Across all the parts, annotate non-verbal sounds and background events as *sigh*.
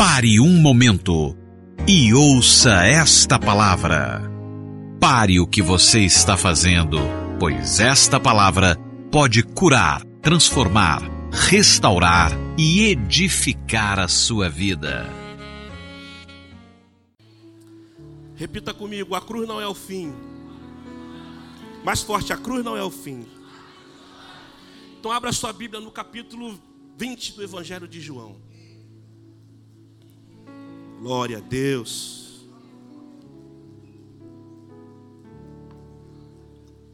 Pare um momento e ouça esta palavra. Pare o que você está fazendo, pois esta palavra pode curar, transformar, restaurar e edificar a sua vida. Repita comigo: a cruz não é o fim. Mais forte, a cruz não é o fim. Então abra sua Bíblia no capítulo 20 do Evangelho de João. Glória a Deus.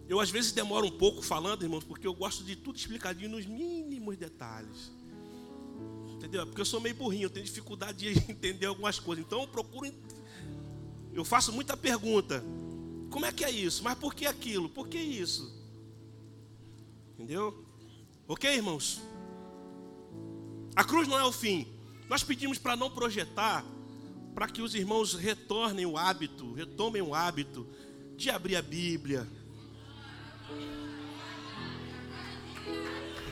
Eu às vezes demoro um pouco falando, irmãos, porque eu gosto de tudo explicadinho nos mínimos detalhes. Entendeu? Porque eu sou meio burrinho, eu tenho dificuldade de *laughs* entender algumas coisas. Então eu procuro. Eu faço muita pergunta. Como é que é isso? Mas por que aquilo? Por que isso? Entendeu? Ok, irmãos? A cruz não é o fim. Nós pedimos para não projetar, para que os irmãos retornem o hábito, retomem o hábito de abrir a Bíblia.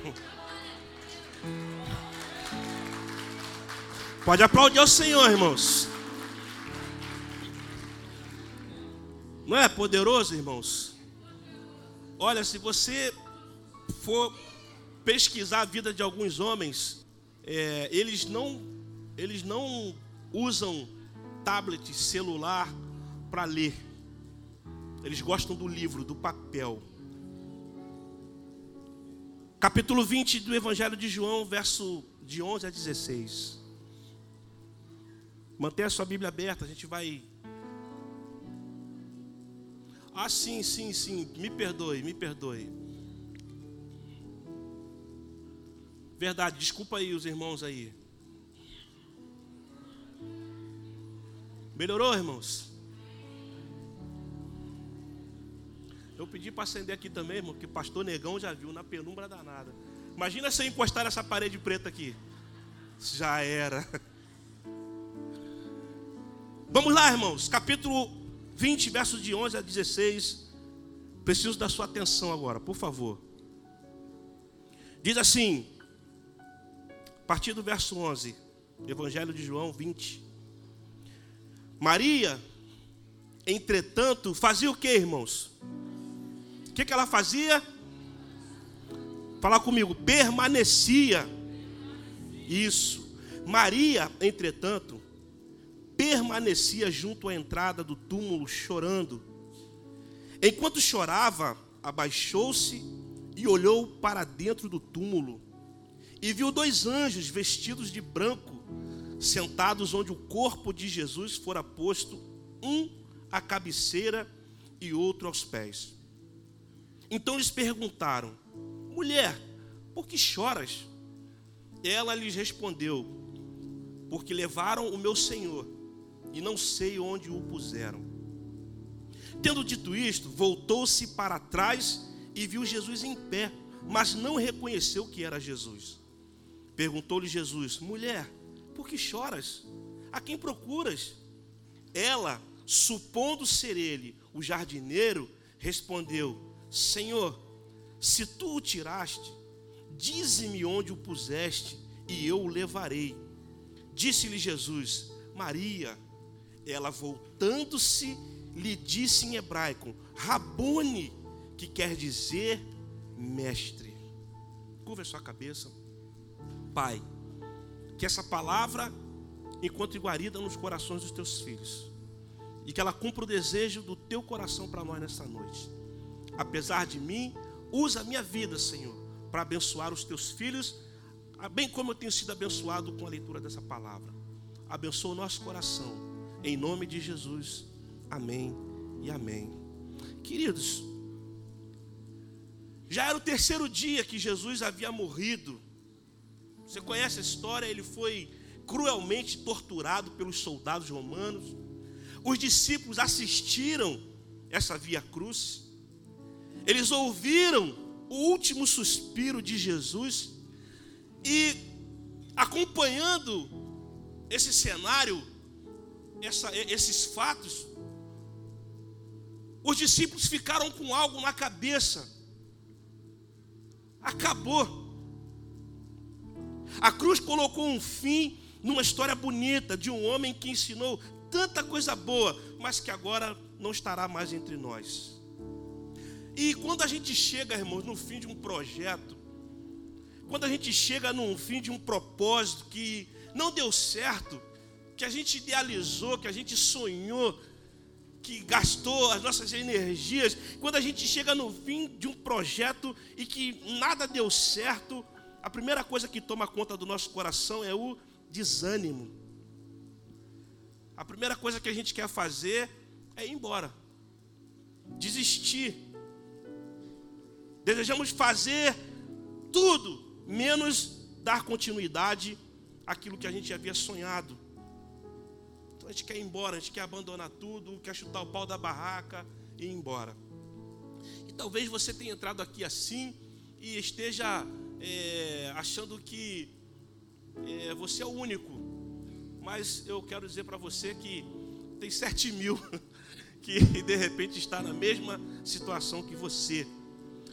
*laughs* Pode aplaudir ao Senhor, irmãos. Não é poderoso, irmãos? Olha, se você for pesquisar a vida de alguns homens, é, eles não eles não usam tablet, celular para ler. Eles gostam do livro, do papel. Capítulo 20 do Evangelho de João, verso de 11 a 16. Mantenha a sua Bíblia aberta, a gente vai. Ah, sim, sim, sim, me perdoe, me perdoe. Verdade, desculpa aí os irmãos aí. Melhorou, irmãos? Eu pedi para acender aqui também, irmão, que pastor Negão já viu na penumbra danada. Imagina se eu encostar nessa parede preta aqui. Já era. Vamos lá, irmãos. Capítulo 20, versos de 11 a 16. Preciso da sua atenção agora, por favor. Diz assim: a partir do verso 11, Evangelho de João 20. Maria, entretanto, fazia o que, irmãos? O que, que ela fazia? Fala comigo, permanecia. Isso. Maria, entretanto, permanecia junto à entrada do túmulo chorando. Enquanto chorava, abaixou-se e olhou para dentro do túmulo e viu dois anjos vestidos de branco, sentados onde o corpo de Jesus fora posto, um à cabeceira e outro aos pés. Então lhes perguntaram: Mulher, por que choras? Ela lhes respondeu: Porque levaram o meu Senhor e não sei onde o puseram. Tendo dito isto, voltou-se para trás e viu Jesus em pé, mas não reconheceu que era Jesus. Perguntou-lhe Jesus: Mulher, por que choras? A quem procuras? Ela, supondo ser ele o jardineiro, respondeu: Senhor, se tu o tiraste, dize-me onde o puseste e eu o levarei. Disse-lhe Jesus: Maria. Ela, voltando-se, lhe disse em hebraico: Rabone, que quer dizer mestre. Curva sua cabeça. Pai, que essa palavra encontre guarida nos corações dos teus filhos e que ela cumpra o desejo do teu coração para nós nesta noite. Apesar de mim, usa a minha vida, Senhor, para abençoar os teus filhos, bem como eu tenho sido abençoado com a leitura dessa palavra. Abençoa o nosso coração, em nome de Jesus. Amém e amém. Queridos, já era o terceiro dia que Jesus havia morrido você conhece a história? Ele foi cruelmente torturado pelos soldados romanos. Os discípulos assistiram essa via cruz. Eles ouviram o último suspiro de Jesus e acompanhando esse cenário, essa, esses fatos, os discípulos ficaram com algo na cabeça. Acabou. A cruz colocou um fim numa história bonita de um homem que ensinou tanta coisa boa, mas que agora não estará mais entre nós. E quando a gente chega, irmãos, no fim de um projeto, quando a gente chega no fim de um propósito que não deu certo, que a gente idealizou, que a gente sonhou, que gastou as nossas energias, quando a gente chega no fim de um projeto e que nada deu certo, a primeira coisa que toma conta do nosso coração é o desânimo. A primeira coisa que a gente quer fazer é ir embora, desistir. Desejamos fazer tudo, menos dar continuidade àquilo que a gente havia sonhado. Então a gente quer ir embora, a gente quer abandonar tudo, quer chutar o pau da barraca e ir embora. E talvez você tenha entrado aqui assim e esteja é, achando que é, você é o único. Mas eu quero dizer para você que tem sete mil *laughs* que de repente está na mesma situação que você.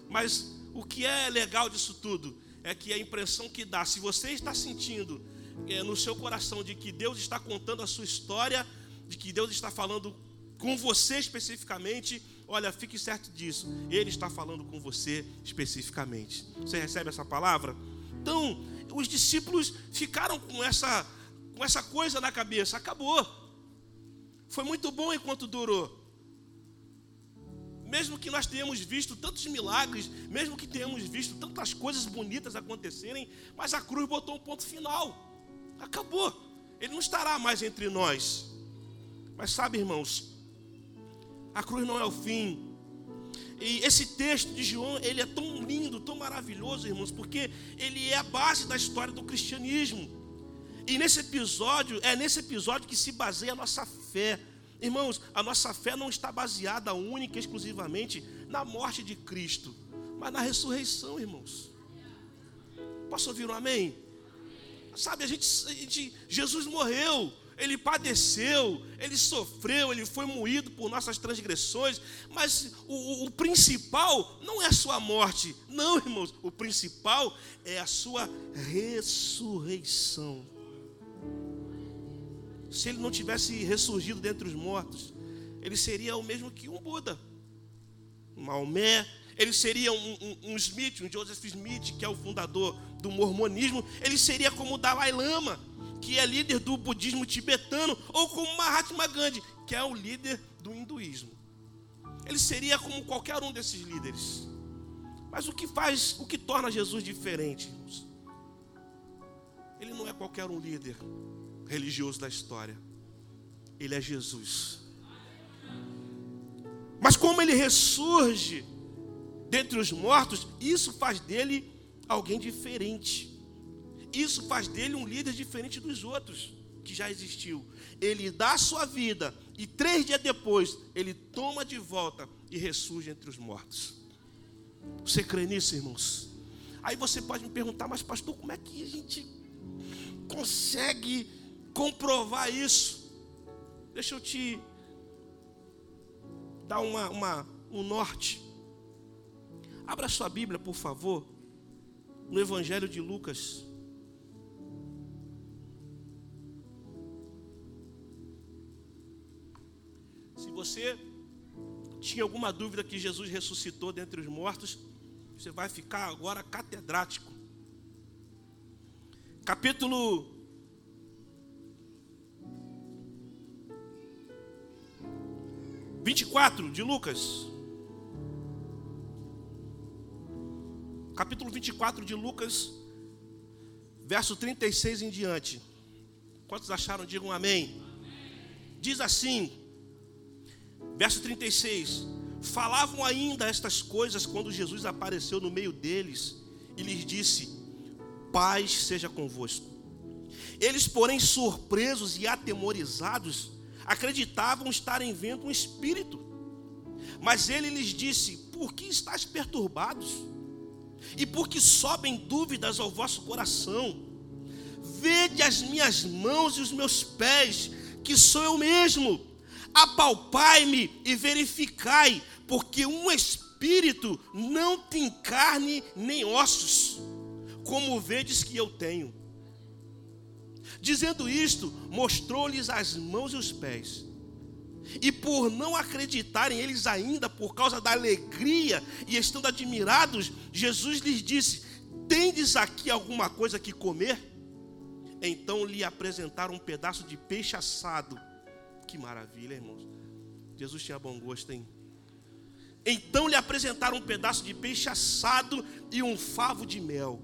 Mas o que é legal disso tudo é que a impressão que dá, se você está sentindo é, no seu coração de que Deus está contando a sua história, de que Deus está falando com você especificamente, olha, fique certo disso, Ele está falando com você especificamente. Você recebe essa palavra? Então, os discípulos ficaram com essa, com essa coisa na cabeça, acabou. Foi muito bom enquanto durou. Mesmo que nós tenhamos visto tantos milagres, mesmo que tenhamos visto tantas coisas bonitas acontecerem, mas a cruz botou um ponto final. Acabou. Ele não estará mais entre nós. Mas sabe, irmãos, a cruz não é o fim. E esse texto de João, ele é tão lindo, tão maravilhoso, irmãos, porque ele é a base da história do cristianismo. E nesse episódio, é nesse episódio que se baseia a nossa fé. Irmãos, a nossa fé não está baseada única e exclusivamente na morte de Cristo, mas na ressurreição, irmãos. Posso ouvir um amém? Sabe, a gente, a gente, Jesus morreu, ele padeceu, ele sofreu, ele foi moído por nossas transgressões, mas o, o, principal não é a sua morte, não, irmãos, o principal é a sua ressurreição. Se ele não tivesse ressurgido dentre os mortos, ele seria o mesmo que um Buda, um Maomé, ele seria um, um, um, Smith, um Joseph Smith, que é o fundador do mormonismo, ele seria como o Dalai Lama, que é líder do budismo tibetano, ou como Mahatma Gandhi, que é o líder do hinduísmo. Ele seria como qualquer um desses líderes. Mas o que faz, o que torna Jesus diferente? Ele não é qualquer um líder religioso da história. Ele é Jesus. Mas como ele ressurge, dentre os mortos, isso faz dele alguém diferente. Isso faz dele um líder diferente dos outros que já existiu. Ele dá a sua vida e três dias depois ele toma de volta e ressurge entre os mortos. Você crê nisso, irmãos? Aí você pode me perguntar, mas pastor, como é que a gente consegue comprovar isso? Deixa eu te dar uma, uma, um norte. Abra sua Bíblia, por favor, no Evangelho de Lucas. Você tinha alguma dúvida que Jesus ressuscitou dentre os mortos, você vai ficar agora catedrático. Capítulo vinte e quatro de Lucas. capítulo 24 de Lucas, verso 36 em diante. Quantos acharam? Digam amém. amém. Diz assim, verso 36: Falavam ainda estas coisas quando Jesus apareceu no meio deles e lhes disse: Paz seja convosco. Eles, porém, surpresos e atemorizados, acreditavam estarem vendo um espírito. Mas ele lhes disse: Por que estáis perturbados? e porque sobem dúvidas ao vosso coração. Vede as minhas mãos e os meus pés, que sou eu mesmo. Apalpai-me e verificai, porque um espírito não tem carne nem ossos, como vedes que eu tenho. Dizendo isto, mostrou-lhes as mãos e os pés. E por não acreditarem eles ainda, por causa da alegria e estando admirados, Jesus lhes disse: Tendes aqui alguma coisa que comer? Então lhe apresentaram um pedaço de peixe assado. Que maravilha, irmãos. Jesus tinha bom gosto, hein? Então lhe apresentaram um pedaço de peixe assado e um favo de mel.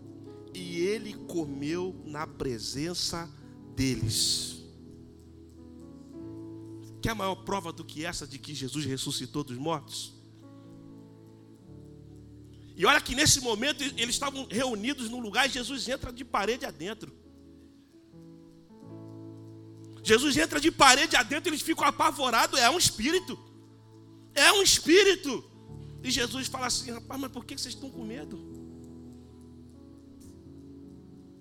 E ele comeu na presença deles. Quer maior prova do que essa de que Jesus ressuscitou dos mortos? E olha que nesse momento eles estavam reunidos num lugar e Jesus entra de parede adentro. Jesus entra de parede adentro, eles ficam apavorados. É um espírito. É um espírito. E Jesus fala assim: rapaz, mas por que vocês estão com medo?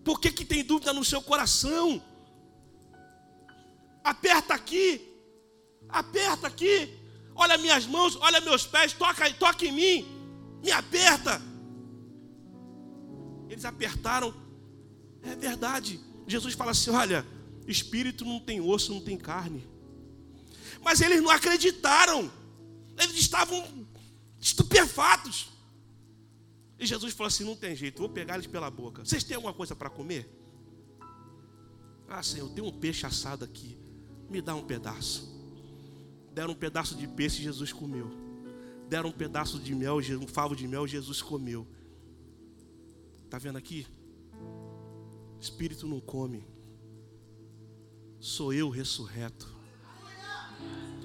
Por que, que tem dúvida no seu coração? Aperta aqui, aperta aqui. Olha minhas mãos, olha meus pés, toca, toca em mim, me aperta. Eles apertaram, é verdade. Jesus fala assim: olha, espírito não tem osso, não tem carne. Mas eles não acreditaram, eles estavam estupefatos. E Jesus falou assim: não tem jeito, vou pegar eles pela boca. Vocês têm alguma coisa para comer? Ah, Senhor, tem um peixe assado aqui me dá um pedaço. Deram um pedaço de peixe, Jesus comeu. Deram um pedaço de mel, um favo de mel, Jesus comeu. Está vendo aqui? Espírito não come. Sou eu ressurreto.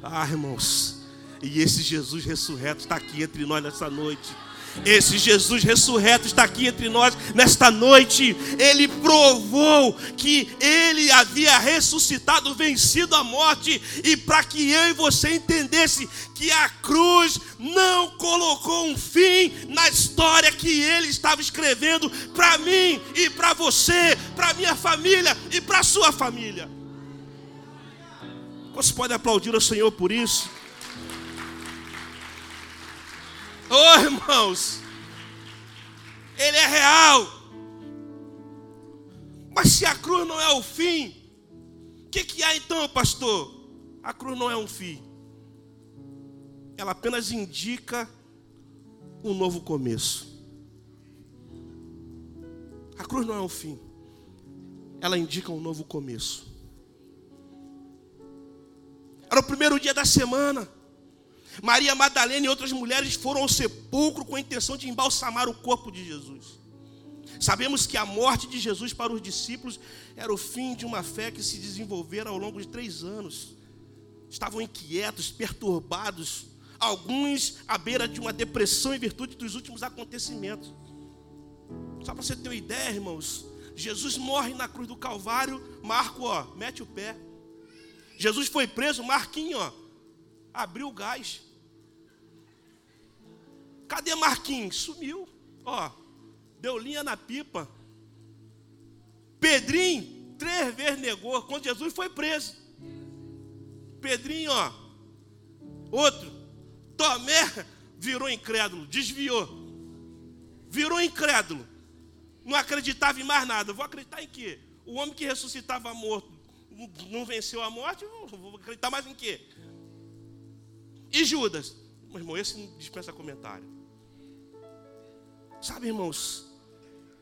Ah, irmãos. E esse Jesus ressurreto está aqui entre nós nessa noite. Esse Jesus ressurreto está aqui entre nós nesta noite. Ele provou que ele havia ressuscitado, vencido a morte, e para que eu e você entendesse que a cruz não colocou um fim na história que ele estava escrevendo para mim e para você, para minha família e para sua família. Você pode aplaudir ao Senhor por isso? Oh, irmãos, Ele é real. Mas se a cruz não é o fim, o que, que há então, pastor? A cruz não é um fim. Ela apenas indica um novo começo. A cruz não é um fim. Ela indica um novo começo. Era o primeiro dia da semana. Maria Madalena e outras mulheres foram ao sepulcro com a intenção de embalsamar o corpo de Jesus. Sabemos que a morte de Jesus para os discípulos era o fim de uma fé que se desenvolvera ao longo de três anos. Estavam inquietos, perturbados, alguns à beira de uma depressão em virtude dos últimos acontecimentos. Só para você ter uma ideia, irmãos, Jesus morre na cruz do Calvário, Marco, ó, mete o pé. Jesus foi preso, Marquinho, ó, abriu o gás. Cadê Marquinhos? Sumiu. Ó, deu linha na pipa. Pedrinho, três vezes negou quando Jesus foi preso. Pedrinho, ó. Outro. Tomé virou incrédulo, desviou. Virou incrédulo. Não acreditava em mais nada. Vou acreditar em quê? O homem que ressuscitava morto não venceu a morte, vou acreditar mais em quê? E Judas? Meu irmão, esse não dispensa comentário. Sabe, irmãos,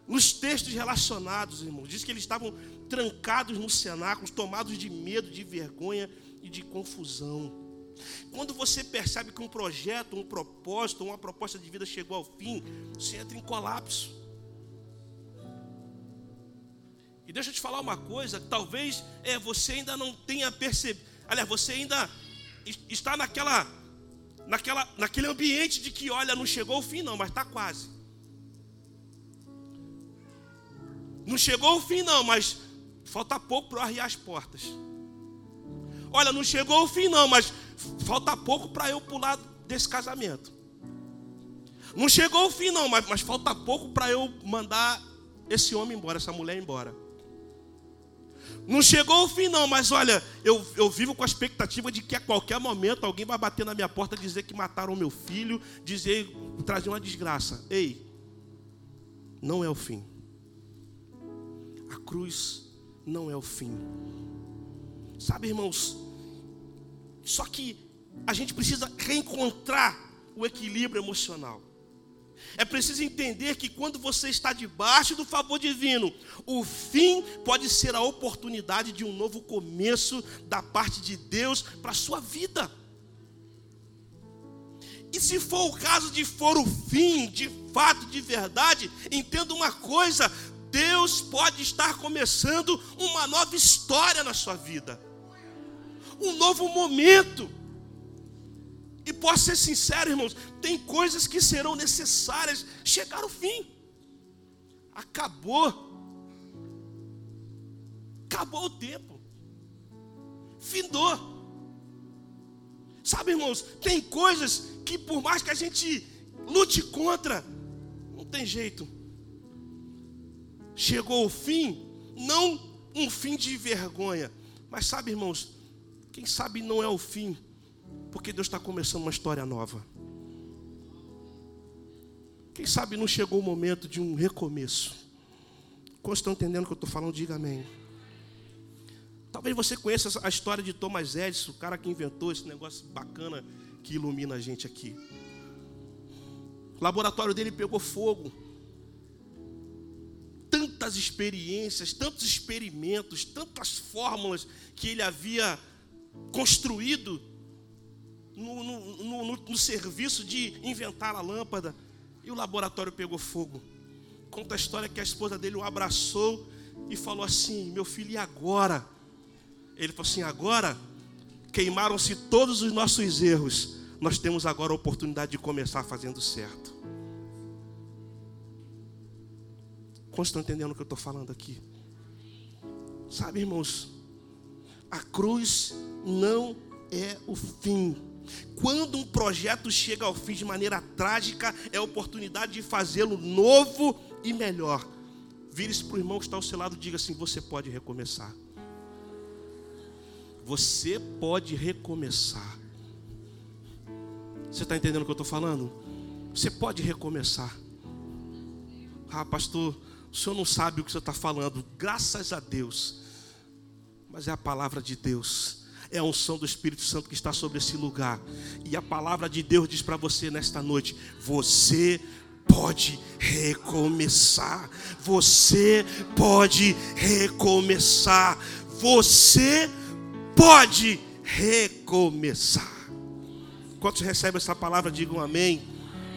nos textos relacionados, irmãos, diz que eles estavam trancados no cenáculo, tomados de medo, de vergonha e de confusão. Quando você percebe que um projeto, um propósito, uma proposta de vida chegou ao fim, você entra em colapso. E deixa eu te falar uma coisa, talvez é, você ainda não tenha percebido, aliás, você ainda está naquela naquela, naquele ambiente de que, olha, não chegou o fim, não, mas está quase. Não chegou o fim, não, mas falta pouco para arriar as portas. Olha, não chegou o fim, não, mas falta pouco para eu pular desse casamento. Não chegou o fim, não, mas, mas falta pouco para eu mandar esse homem embora, essa mulher embora. Não chegou o fim, não, mas olha, eu, eu vivo com a expectativa de que a qualquer momento alguém vai bater na minha porta dizer que mataram meu filho, dizer, trazer uma desgraça. Ei, não é o fim. A cruz não é o fim. Sabe, irmãos? Só que a gente precisa reencontrar o equilíbrio emocional. É preciso entender que quando você está debaixo do favor divino, o fim pode ser a oportunidade de um novo começo da parte de Deus para a sua vida. E se for o caso de for o fim, de fato, de verdade, entenda uma coisa: Deus pode estar começando uma nova história na sua vida, um novo momento. E posso ser sincero, irmãos, tem coisas que serão necessárias chegar ao fim. Acabou. Acabou o tempo. Findou. Sabe, irmãos, tem coisas que por mais que a gente lute contra, não tem jeito. Chegou o fim, não um fim de vergonha, mas sabe, irmãos, quem sabe não é o fim, porque Deus está começando uma história nova. Quem sabe não chegou o momento de um recomeço. Quantos estão entendendo o que eu estou falando? Diga amém. Talvez você conheça a história de Thomas Edison, o cara que inventou esse negócio bacana que ilumina a gente aqui. O laboratório dele pegou fogo. Tantas experiências, tantos experimentos, tantas fórmulas que ele havia construído no, no, no, no, serviço de inventar a lâmpada. E o laboratório pegou fogo. Conta a história que a esposa dele o abraçou e falou assim: Meu filho, e agora? Ele falou assim: agora queimaram-se todos os nossos erros, nós temos agora a oportunidade de começar fazendo certo. Quantos estão entendendo o que eu estou falando aqui? Sabe, irmãos, a cruz não é o fim. Quando um projeto chega ao fim de maneira trágica, é a oportunidade de fazê-lo novo e melhor. Vire-se para o irmão que está ao seu lado e diga assim: você pode recomeçar. Você pode recomeçar. Você está entendendo o que eu estou falando? Você pode recomeçar. Ah, pastor, o senhor não sabe o que senhor está falando. Graças a Deus. Mas é a palavra de Deus. É a unção do Espírito Santo que está sobre esse lugar. E a palavra de Deus diz para você nesta noite: você pode recomeçar. Você pode recomeçar. Você pode recomeçar. Quantos recebem essa palavra, digam amém.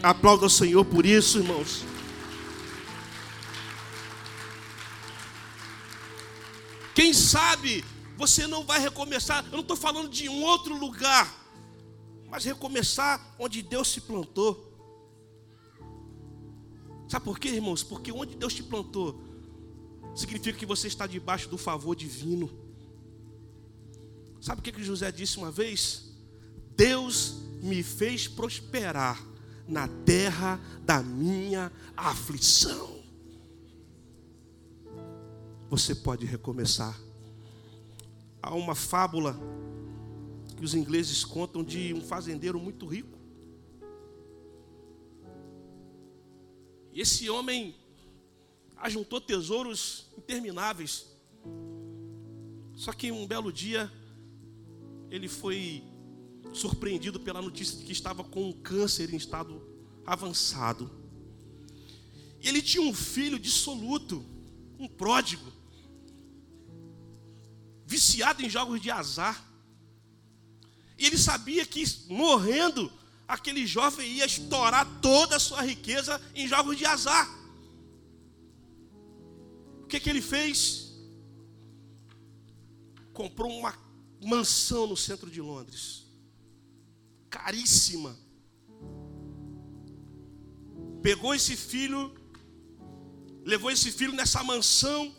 Aplauda o Senhor por isso, irmãos. Quem sabe você não vai recomeçar. Eu não estou falando de um outro lugar, mas recomeçar onde Deus se plantou. Sabe por quê, irmãos? Porque onde Deus te plantou significa que você está debaixo do favor divino. Sabe o que, que José disse uma vez? Deus me fez prosperar na terra da minha aflição. Você pode recomeçar. Há uma fábula que os ingleses contam de um fazendeiro muito rico. E esse homem ajuntou tesouros intermináveis. Só que um belo dia ele foi surpreendido pela notícia de que estava com um câncer em estado avançado. Ele tinha um filho dissoluto, um pródigo, viciado em jogos de azar. E ele sabia que morrendo, aquele jovem ia estourar toda a sua riqueza em jogos de azar. O que, que ele fez? Comprou uma mansão no centro de Londres. Caríssima. Pegou esse filho, levou esse filho nessa mansão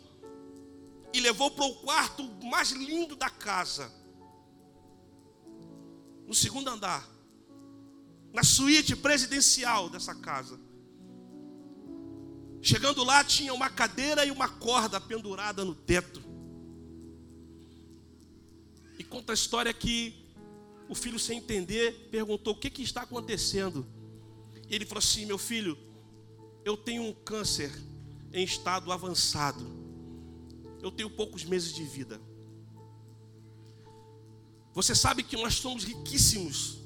e levou para o quarto mais lindo da casa. No segundo andar. Na suíte presidencial dessa casa. Chegando lá, tinha uma cadeira e uma corda pendurada no teto conta a história que o filho, sem entender, perguntou: O que, que está acontecendo? E ele falou assim: Meu filho, eu tenho um câncer em estado avançado. Eu tenho poucos meses de vida. Você sabe que nós somos riquíssimos.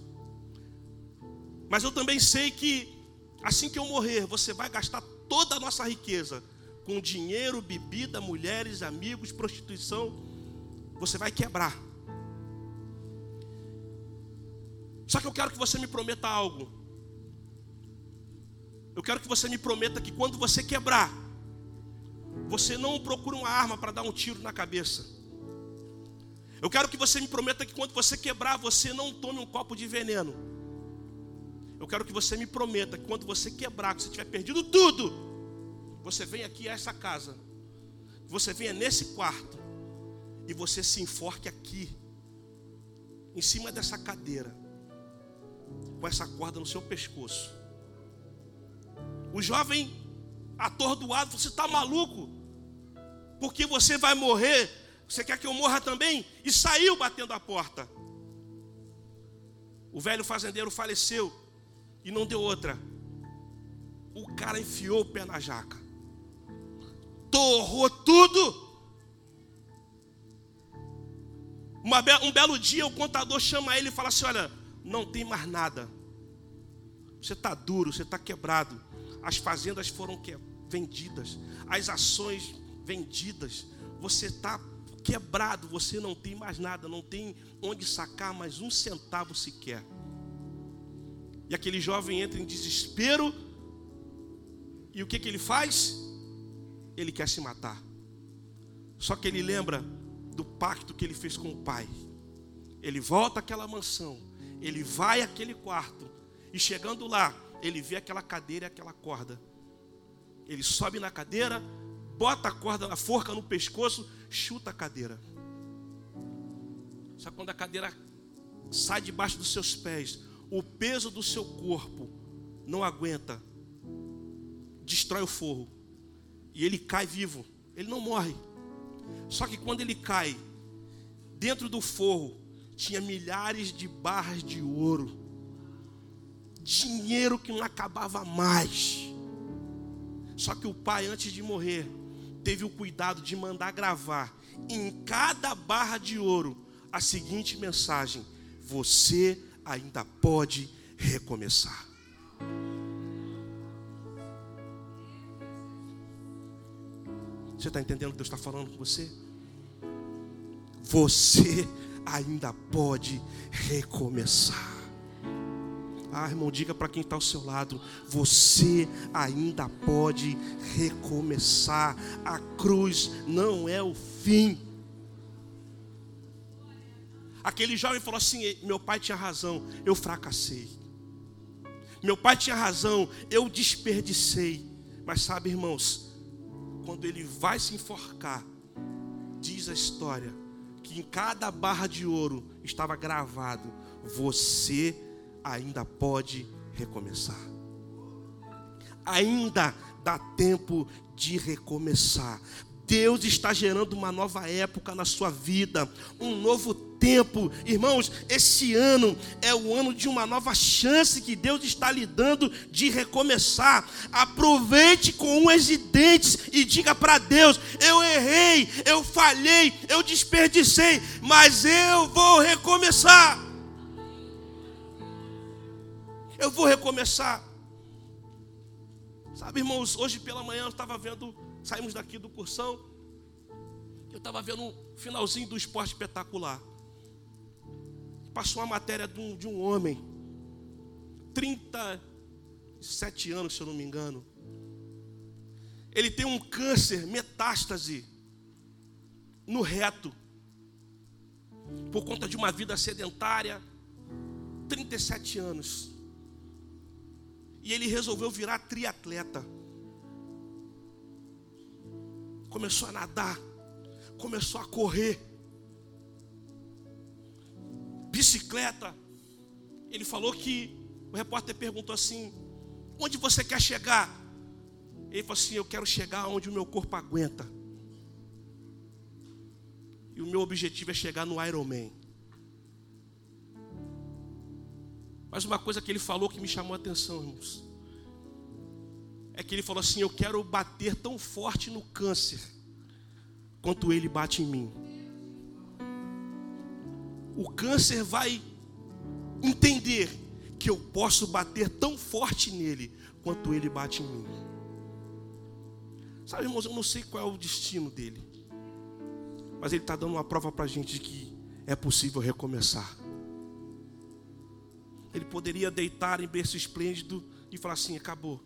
Mas eu também sei que assim que eu morrer, você vai gastar toda a nossa riqueza com dinheiro, bebida, mulheres, amigos, prostituição. Você vai quebrar. Só que eu quero que você me prometa algo. Eu quero que você me prometa que quando você quebrar, você não procura uma arma para dar um tiro na cabeça. Eu quero que você me prometa que quando você quebrar, você não tome um copo de veneno. Eu quero que você me prometa que quando você quebrar, que você tiver perdido tudo, você vem aqui a essa casa, você venha nesse quarto e você se enforque aqui, em cima dessa cadeira, com essa corda no seu pescoço. O jovem atordoado, você está maluco? Porque você vai morrer, você quer que eu morra também? E saiu batendo a porta. O velho fazendeiro faleceu e não deu outra. O cara enfiou o pé na jaca, torrou tudo. um belo dia o contador chama ele e fala assim: Olha, não tem mais nada. Você está duro, você está quebrado as fazendas foram vendidas, as ações vendidas, você está quebrado, você não tem mais nada, não tem onde sacar mais um centavo sequer. E aquele jovem entra em desespero, e o que, que ele faz? Ele quer se matar. Só que ele lembra do pacto que ele fez com o pai. Ele volta àquela mansão, ele vai àquele quarto, e chegando lá, ele vê aquela cadeira e aquela corda. Ele sobe na cadeira, bota a corda, a forca no pescoço, chuta a cadeira. Só quando a cadeira sai debaixo dos seus pés, o peso do seu corpo não aguenta, destrói o forro. E ele cai vivo, ele não morre. Só que quando ele cai, dentro do forro tinha milhares de barras de ouro dinheiro que não acabava mais. Só que o pai, antes de morrer, teve o cuidado de mandar gravar em cada barra de ouro a seguinte mensagem: Você ainda pode recomeçar. Você está entendendo o que Deus está falando com você? Você ainda pode recomeçar. Ah, irmão, diga para quem está ao seu lado: você ainda pode recomeçar. A cruz não é o fim. Aquele jovem falou assim: meu pai tinha razão, eu fracassei. Meu pai tinha razão, eu desperdicei. Mas sabe, irmãos, quando ele vai se enforcar, diz a história que em cada barra de ouro estava gravado: você ainda pode recomeçar. Ainda dá tempo de recomeçar. Deus está gerando uma nova época na sua vida, um novo tempo. Irmãos, esse ano é o ano de uma nova chance que Deus está lhe dando de recomeçar. Aproveite com unhas e dentes e diga para Deus: Eu errei, eu falhei, eu desperdicei, mas eu vou recomeçar. Eu vou recomeçar. Sabe, irmãos, hoje pela manhã eu estava vendo, saímos daqui do cursão, eu estava vendo um finalzinho do esporte espetacular. Passou uma matéria de um, de um homem, 37 anos, se eu não me engano. Ele tem um câncer, metástase, no reto, por conta de uma vida sedentária, 37 anos. E ele resolveu virar triatleta. Começou a nadar, começou a correr. Bicicleta. Ele falou que o repórter perguntou assim: Onde você quer chegar? Ele falou assim: Eu quero chegar onde o meu corpo aguenta. E o meu objetivo é chegar no Ironman. Mas uma coisa que ele falou que me chamou a atenção, irmãos, é que ele falou assim: Eu quero bater tão forte no câncer, quanto ele bate em mim. O câncer vai entender que eu posso bater tão forte nele quanto ele bate em mim. Sabe, irmãos, eu não sei qual é o destino dele, mas ele está dando uma prova para a gente de que é possível recomeçar. Ele poderia deitar em berço esplêndido e falar assim: acabou.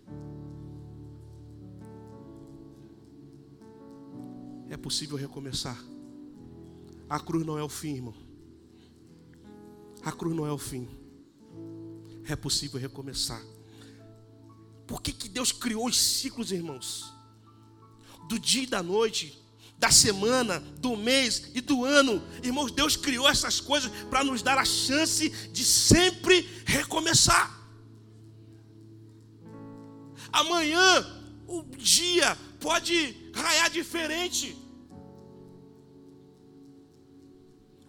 É possível recomeçar. A cruz não é o fim, irmão. A cruz não é o fim. É possível recomeçar. Por que, que Deus criou os ciclos, irmãos? Do dia e da noite, da semana, do mês e do ano. Irmãos, Deus criou essas coisas para nos dar a chance de sempre recomeçar. Amanhã o dia pode raiar diferente.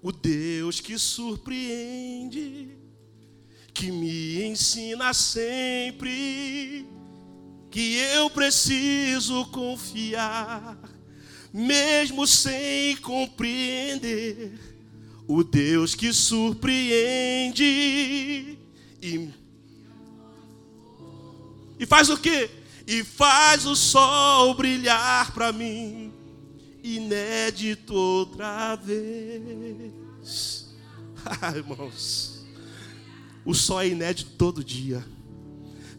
O Deus que surpreende, que me ensina sempre que eu preciso confiar, mesmo sem compreender. O Deus que surpreende e, e faz o que? E faz o sol brilhar para mim inédito outra vez. *laughs* Ah, irmãos, o sol é inédito todo dia.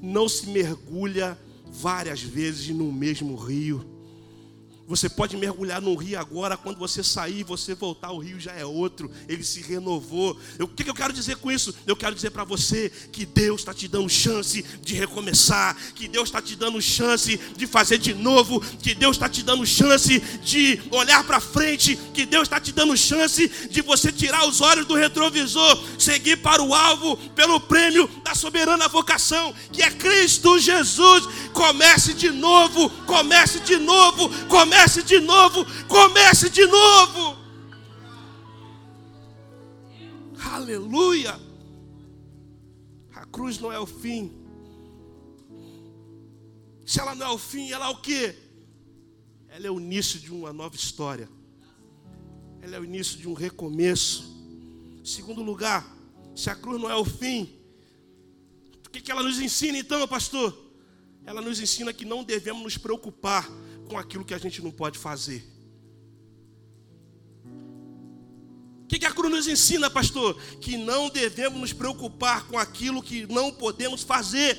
Não se mergulha várias vezes no mesmo rio. Você pode mergulhar no rio agora, quando você sair, você voltar, o rio já é outro, ele se renovou. O que, que eu quero dizer com isso? Eu quero dizer para você que Deus está te dando chance de recomeçar, que Deus está te dando chance de fazer de novo, que Deus está te dando chance de olhar para frente, que Deus está te dando chance de você tirar os olhos do retrovisor, seguir para o alvo, pelo prêmio da soberana vocação, que é Cristo Jesus. Comece de novo, comece de novo, comece comece de novo, comece de novo. Aleluia. A cruz não é o fim. Se ela não é o fim, ela é o que? Ela é o início de uma nova história. Ela é o início de um recomeço. Segundo lugar, se a cruz não é o fim, o que, que ela nos ensina então, pastor? Ela nos ensina que não devemos nos preocupar com aquilo que a gente não pode fazer. O que, que a cruz nos ensina, pastor? Que não devemos nos preocupar com aquilo que não podemos fazer.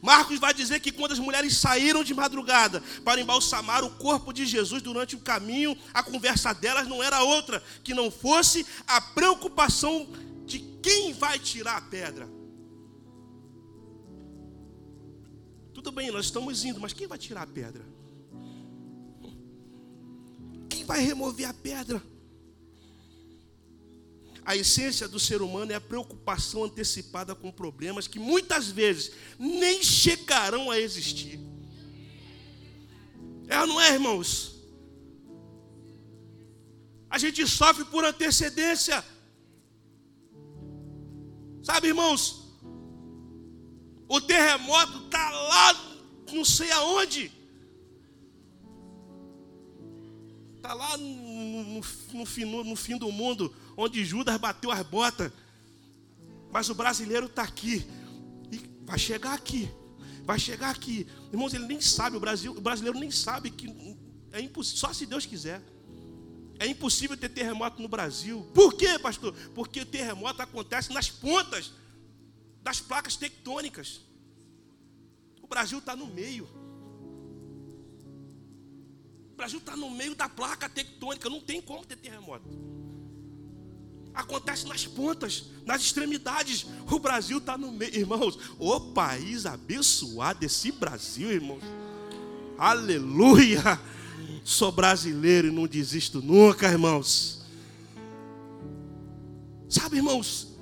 Marcos vai dizer que quando as mulheres saíram de madrugada para embalsamar o corpo de Jesus durante o caminho, a conversa delas não era outra que não fosse a preocupação de quem vai tirar a pedra. Tudo bem, nós estamos indo, mas quem vai tirar a pedra? Vai remover a pedra? A essência do ser humano é a preocupação antecipada com problemas que muitas vezes nem chegarão a existir. É não é, irmãos? A gente sofre por antecedência. Sabe, irmãos? O terremoto está lá, não sei aonde. Está lá no, no, no, fim, do mundo, onde Judas bateu as botas. Mas o brasileiro está aqui. E vai chegar aqui. Vai chegar aqui. Irmãos, ele nem sabe, o, Brasil, o brasileiro nem sabe que é impossível, só se Deus quiser. É impossível ter terremoto no Brasil. Por quê, pastor? Porque o terremoto acontece nas pontas das placas tectônicas. O Brasil está no meio. Brasil está no meio da placa tectônica, não tem como ter terremoto. Acontece nas pontas, nas extremidades. O Brasil está no meio, irmãos. O país abençoado, esse Brasil, irmãos. Aleluia. Sou brasileiro e não desisto nunca, irmãos. Sabe, irmãos,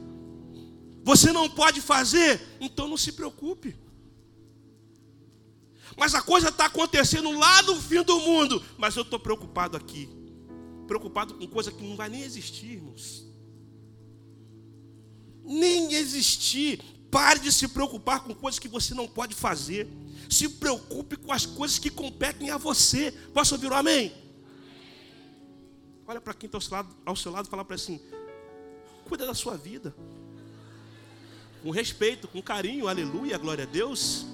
você não pode fazer, então não se preocupe. Mas a coisa está acontecendo lá no fim do mundo, mas eu estou preocupado aqui. Preocupado com coisa que não vai nem existir, irmãos. Nem existir. Pare de se preocupar com coisas que você não pode fazer. Se preocupe com as coisas que competem a você. Posso ouvir um amém? Olha para quem está ao seu lado, ao seu lado e fala para assim: cuida da sua vida. Com respeito, com carinho, aleluia, glória a Deus.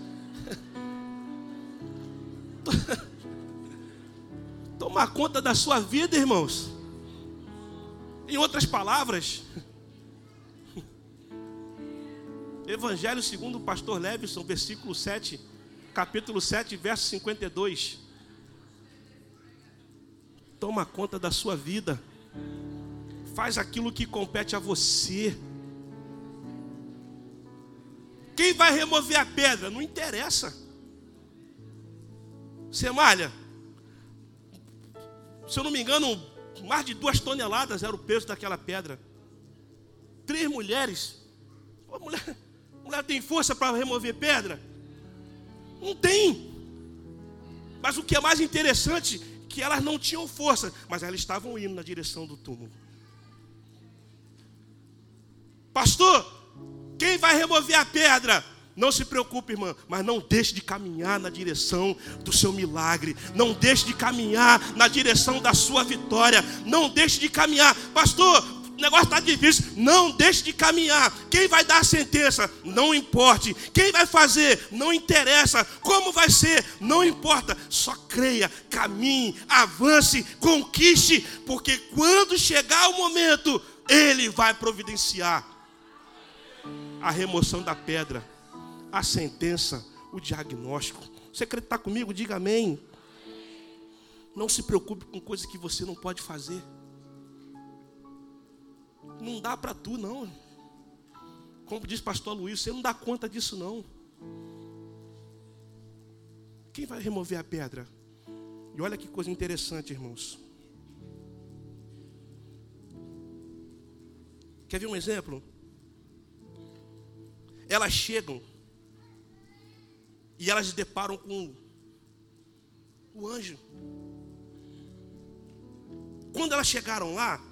Tomar conta da sua vida, irmãos. Em outras palavras, Evangelho segundo o pastor Levison, versículo 7, capítulo 7, verso 52. Toma conta da sua vida. Faz aquilo que compete a você. Quem vai remover a pedra? Não interessa. Você malha. Se eu não me engano, mais de duas toneladas era o peso daquela pedra. Três mulheres. A mulher, mulher tem força para remover pedra? Não tem. Mas o que é mais interessante, que elas não tinham força, mas elas estavam indo na direção do túmulo. Pastor, quem vai remover a pedra? Não se preocupe, irmã, mas não deixe de caminhar na direção do seu milagre. Não deixe de caminhar na direção da sua vitória. Não deixe de caminhar. Pastor, o negócio está difícil. Não deixe de caminhar. Quem vai dar a sentença? Não importe. Quem vai fazer? Não interessa. Como vai ser? Não importa. Só creia, caminhe, avance, conquiste. Porque quando chegar o momento, Ele vai providenciar a remoção da pedra a sentença, o diagnóstico. Você acredita comigo? Diga amém. Não se preocupe com coisas que você não pode fazer. Não dá para tu, não. Como diz pastor Luiz, você não dá conta disso, não. Quem vai remover a pedra? E olha que coisa interessante, irmãos. Quer ver um exemplo? Elas chegam e elas se deparam com o anjo. Quando elas chegaram lá,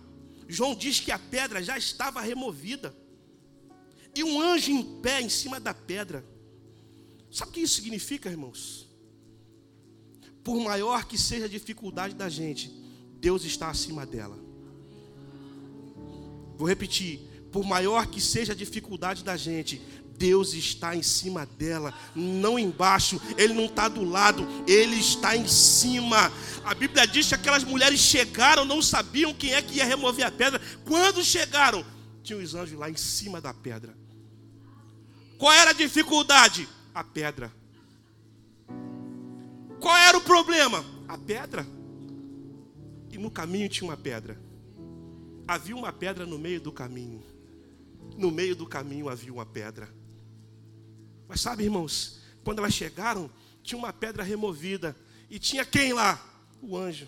João diz que a pedra já estava removida. E um anjo em pé em cima da pedra. Sabe o que isso significa, irmãos? Por maior que seja a dificuldade da gente, Deus está acima dela. Vou repetir. Por maior que seja a dificuldade da gente, Deus está em cima dela, não embaixo, Ele não está do lado, Ele está em cima. A Bíblia diz que aquelas mulheres chegaram, não sabiam quem é que ia remover a pedra. Quando chegaram, tinham os anjos lá em cima da pedra. Qual era a dificuldade? A pedra. Qual era o problema? A pedra. E no caminho tinha uma pedra. Havia uma pedra no meio do caminho. No meio do caminho havia uma pedra. Mas sabe, irmãos, quando elas chegaram, tinha uma pedra removida. E tinha quem lá? O anjo.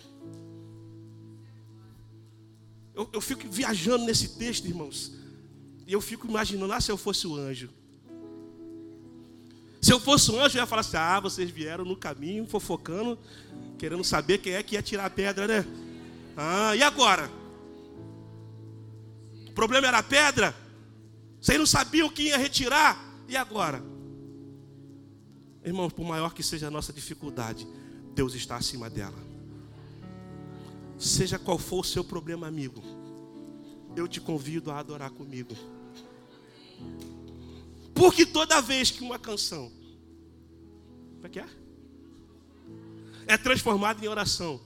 Eu, eu fico viajando nesse texto, irmãos. E eu fico imaginando, ah, se eu fosse o anjo. Se eu fosse um anjo, eu ia falar assim: ah, vocês vieram no caminho, fofocando, querendo saber quem é que ia tirar a pedra, né? Ah, e agora? O problema era a pedra? Vocês não sabiam quem ia retirar? E agora? Irmão, por maior que seja a nossa dificuldade, Deus está acima dela. Seja qual for o seu problema, amigo, eu te convido a adorar comigo. Porque toda vez que uma canção como é que é? É transformada em oração,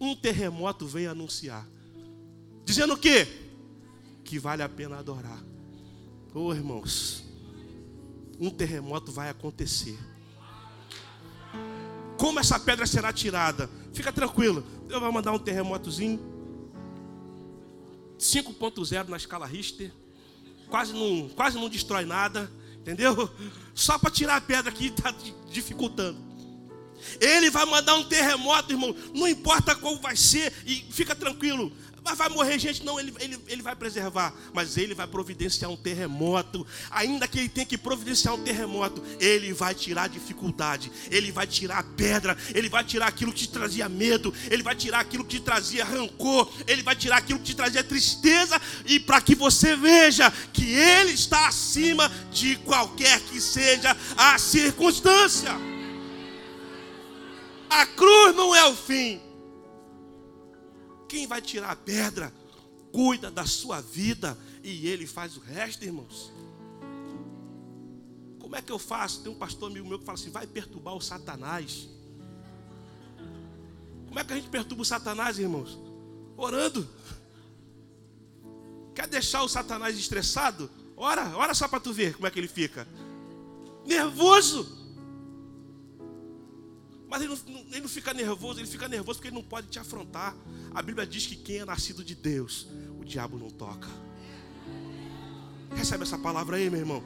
um terremoto vem anunciar. Dizendo o quê? Que vale a pena adorar. Oh, irmãos, um terremoto vai acontecer. Como essa pedra será tirada? Fica tranquilo, Deus vai mandar um terremotozinho. 5.0 na escala Richter. Quase não, quase não destrói nada, entendeu? Só para tirar a pedra que está dificultando. Ele vai mandar um terremoto, irmão. Não importa qual vai ser, e fica tranquilo. Mas vai morrer gente, não, ele, ele, ele vai preservar. Mas ele vai providenciar um terremoto. Ainda que ele tenha que providenciar um terremoto, ele vai tirar a dificuldade, ele vai tirar a pedra, ele vai tirar aquilo que te trazia medo, ele vai tirar aquilo que te trazia rancor, ele vai tirar aquilo que te trazia tristeza, e para que você veja que ele está acima de qualquer que seja a circunstância. A cruz não é o fim. Quem vai tirar a pedra? Cuida da sua vida e ele faz o resto, irmãos. Como é que eu faço? Tem um pastor amigo meu que fala assim: vai perturbar o Satanás. Como é que a gente perturba o Satanás, irmãos? Orando. Quer deixar o Satanás estressado? Ora, ora só para tu ver como é que ele fica. Nervoso. Mas ele não, ele não, fica nervoso, ele fica nervoso porque ele não pode te afrontar. A Bíblia diz que quem é nascido de Deus, o diabo não toca. Recebe essa palavra aí, meu irmão.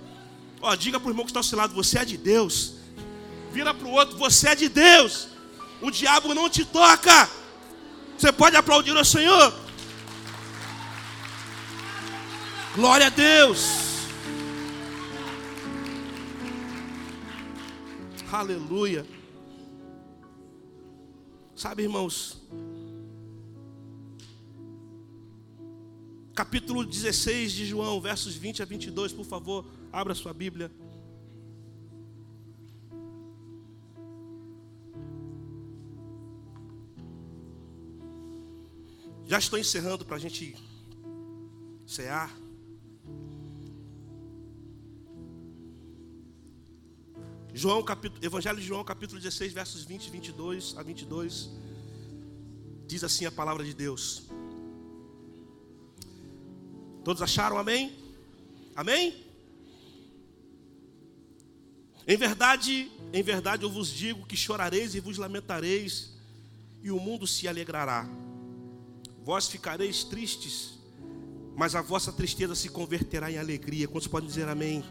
Ó, diga para o irmão que está ao seu lado: você é de Deus. Vira para o outro: você é de Deus. O diabo não te toca. Você pode aplaudir o Senhor. Glória a Deus. Aleluia. Sabe, irmãos, capítulo 16 de João, versos 20 a 22, por favor, abra sua Bíblia. Já estou encerrando para a gente cear. João, capítulo, Evangelho de João, capítulo 16, versos 20 e 22 a 22. Diz assim a palavra de Deus. Todos acharam amém? Amém? Em verdade, em verdade eu vos digo que chorareis e vos lamentareis, e o mundo se alegrará. Vós ficareis tristes, mas a vossa tristeza se converterá em alegria. Quantos podem dizer amém?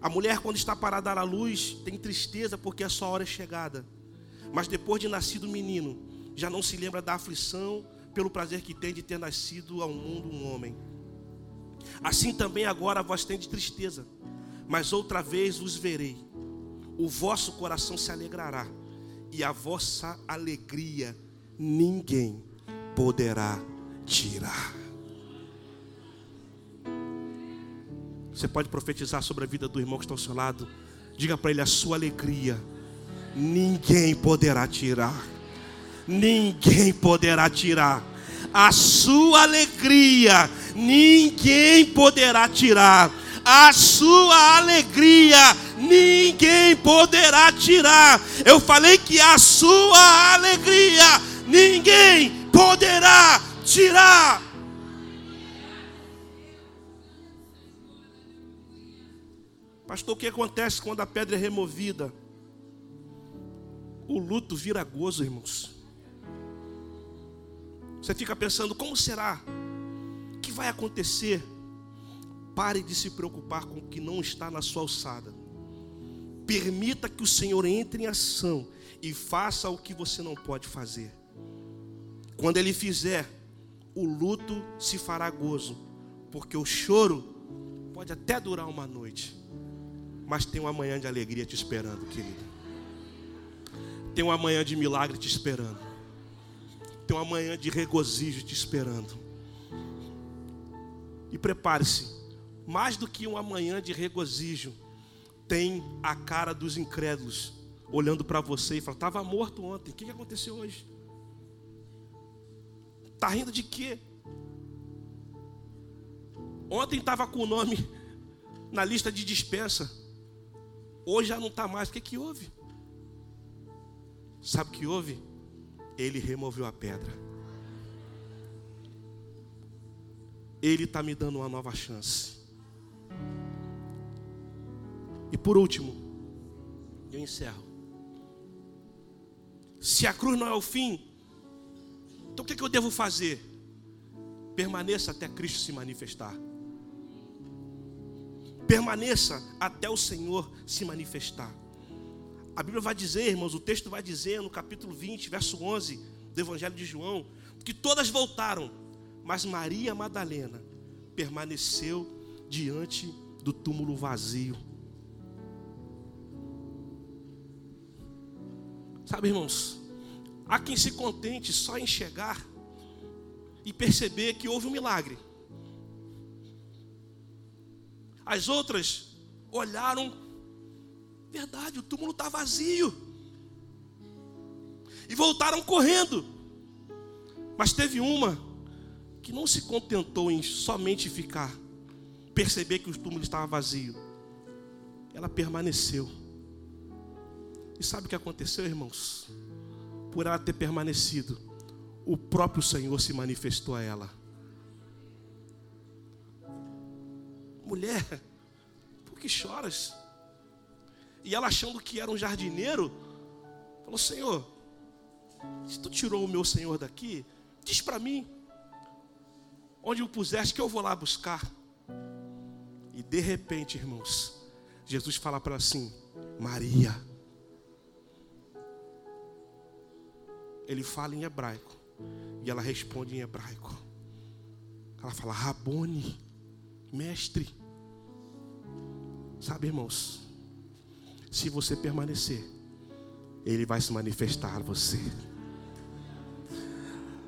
A mulher, quando está para dar à luz, tem tristeza porque a sua hora é chegada. Mas depois de nascido o menino, já não se lembra da aflição pelo prazer que tem de ter nascido ao mundo um homem. Assim também agora vós tendes tristeza, mas outra vez vos verei. O vosso coração se alegrará, e a vossa alegria ninguém poderá tirar. Você pode profetizar sobre a vida do irmão que está ao seu lado. Diga para ele a sua alegria. Ninguém poderá tirar ninguém poderá tirar. A sua alegria, ninguém poderá tirar. A sua alegria, ninguém poderá tirar. Eu falei que a sua alegria, ninguém poderá tirar. Pastor, o que acontece quando a pedra é removida? O luto vira gozo, irmãos. Você fica pensando, como será? O que vai acontecer? Pare de se preocupar com o que não está na sua alçada. Permita que o Senhor entre em ação e faça o que você não pode fazer. Quando Ele fizer, o luto se fará gozo, porque o choro pode até durar uma noite, mas tem uma manhã de alegria te esperando, querido. Tem uma manhã de milagre te esperando tem uma manhã de regozijo te esperando. E prepare-se, mais do que uma manhã de regozijo, tem a cara dos incrédulos olhando para você e falando: estava morto ontem, o que aconteceu hoje? Está rindo de quê? Ontem estava com o nome na lista de dispensa, hoje já não está mais, o que, que houve? Sabe o que houve? Ele removeu a pedra. Ele está me dando uma nova chance. E por último, eu encerro. Se a cruz não é o fim, então o que, que eu devo fazer? Permaneça até Cristo se manifestar. Permaneça até o Senhor se manifestar. A Bíblia vai dizer, irmãos, o texto vai dizer no capítulo 20, verso 11 do Evangelho de João, que todas voltaram, mas Maria Madalena permaneceu diante do túmulo vazio. Sabe, irmãos, há quem se contente só em chegar e perceber que houve um milagre. As outras olharam Verdade, o túmulo está vazio. E voltaram correndo. Mas teve uma que não se contentou em somente ficar, perceber que o túmulo estava vazio. Ela permaneceu. E sabe o que aconteceu, irmãos? Por ela ter permanecido, o próprio Senhor se manifestou a ela. Mulher, por que choras? E ela achando que era um jardineiro, falou: Senhor, se tu tirou o meu Senhor daqui, diz para mim onde o puseste que eu vou lá buscar. E de repente, irmãos, Jesus fala para assim: Maria. Ele fala em hebraico e ela responde em hebraico. Ela fala: Rabone, mestre. Sabe, irmãos, se você permanecer, Ele vai se manifestar a você.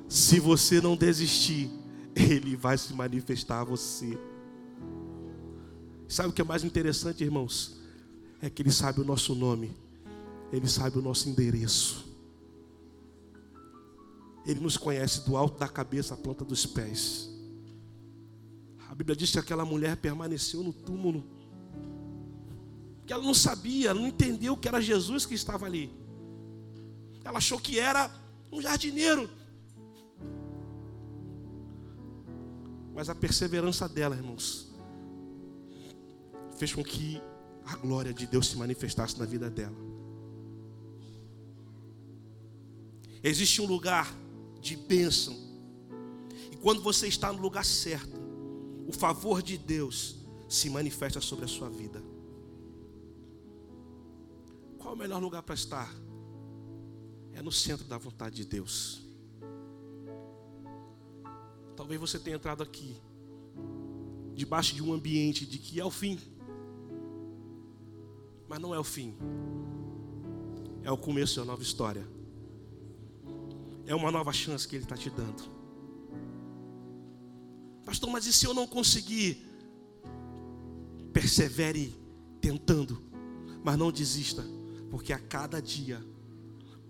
Se você não desistir, Ele vai se manifestar a você. Sabe o que é mais interessante, irmãos? É que Ele sabe o nosso nome, Ele sabe o nosso endereço. Ele nos conhece do alto da cabeça à planta dos pés. A Bíblia diz que aquela mulher permaneceu no túmulo que ela não sabia, ela não entendeu que era Jesus que estava ali. Ela achou que era um jardineiro. Mas a perseverança dela, irmãos, fez com que a glória de Deus se manifestasse na vida dela. Existe um lugar de bênção. E quando você está no lugar certo, o favor de Deus se manifesta sobre a sua vida. Qual o melhor lugar para estar? É no centro da vontade de Deus. Talvez você tenha entrado aqui, debaixo de um ambiente de que é o fim, mas não é o fim, é o começo de uma nova história, é uma nova chance que Ele está te dando. Pastor, mas e se eu não conseguir? Persevere tentando, mas não desista porque a cada dia,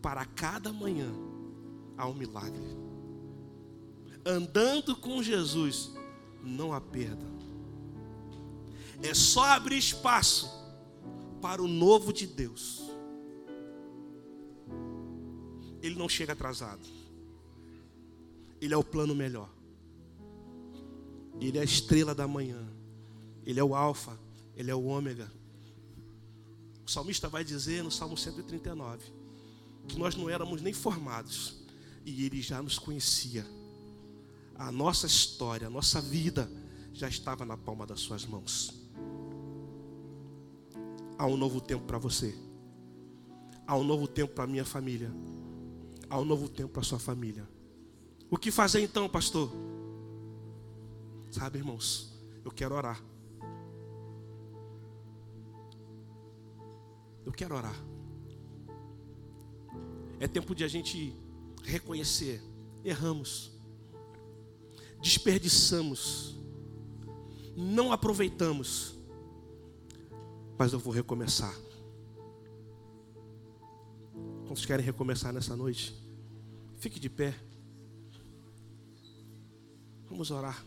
para cada manhã, há um milagre. Andando com Jesus, não há perda. É só abrir espaço para o novo de Deus. Ele não chega atrasado. Ele é o plano melhor. Ele é a estrela da manhã. Ele é o alfa, ele é o ômega. O salmista vai dizer no Salmo 139 que nós não éramos nem formados e ele já nos conhecia. A nossa história, a nossa vida já estava na palma das suas mãos. Há um novo tempo para você. Há um novo tempo para minha família. Há um novo tempo para sua família. O que fazer então, pastor? Sabe, irmãos, eu quero orar. Eu quero orar. É tempo de a gente reconhecer: erramos, desperdiçamos, não aproveitamos, mas eu vou recomeçar. Quantos querem recomeçar nessa noite? Fique de pé. Vamos orar.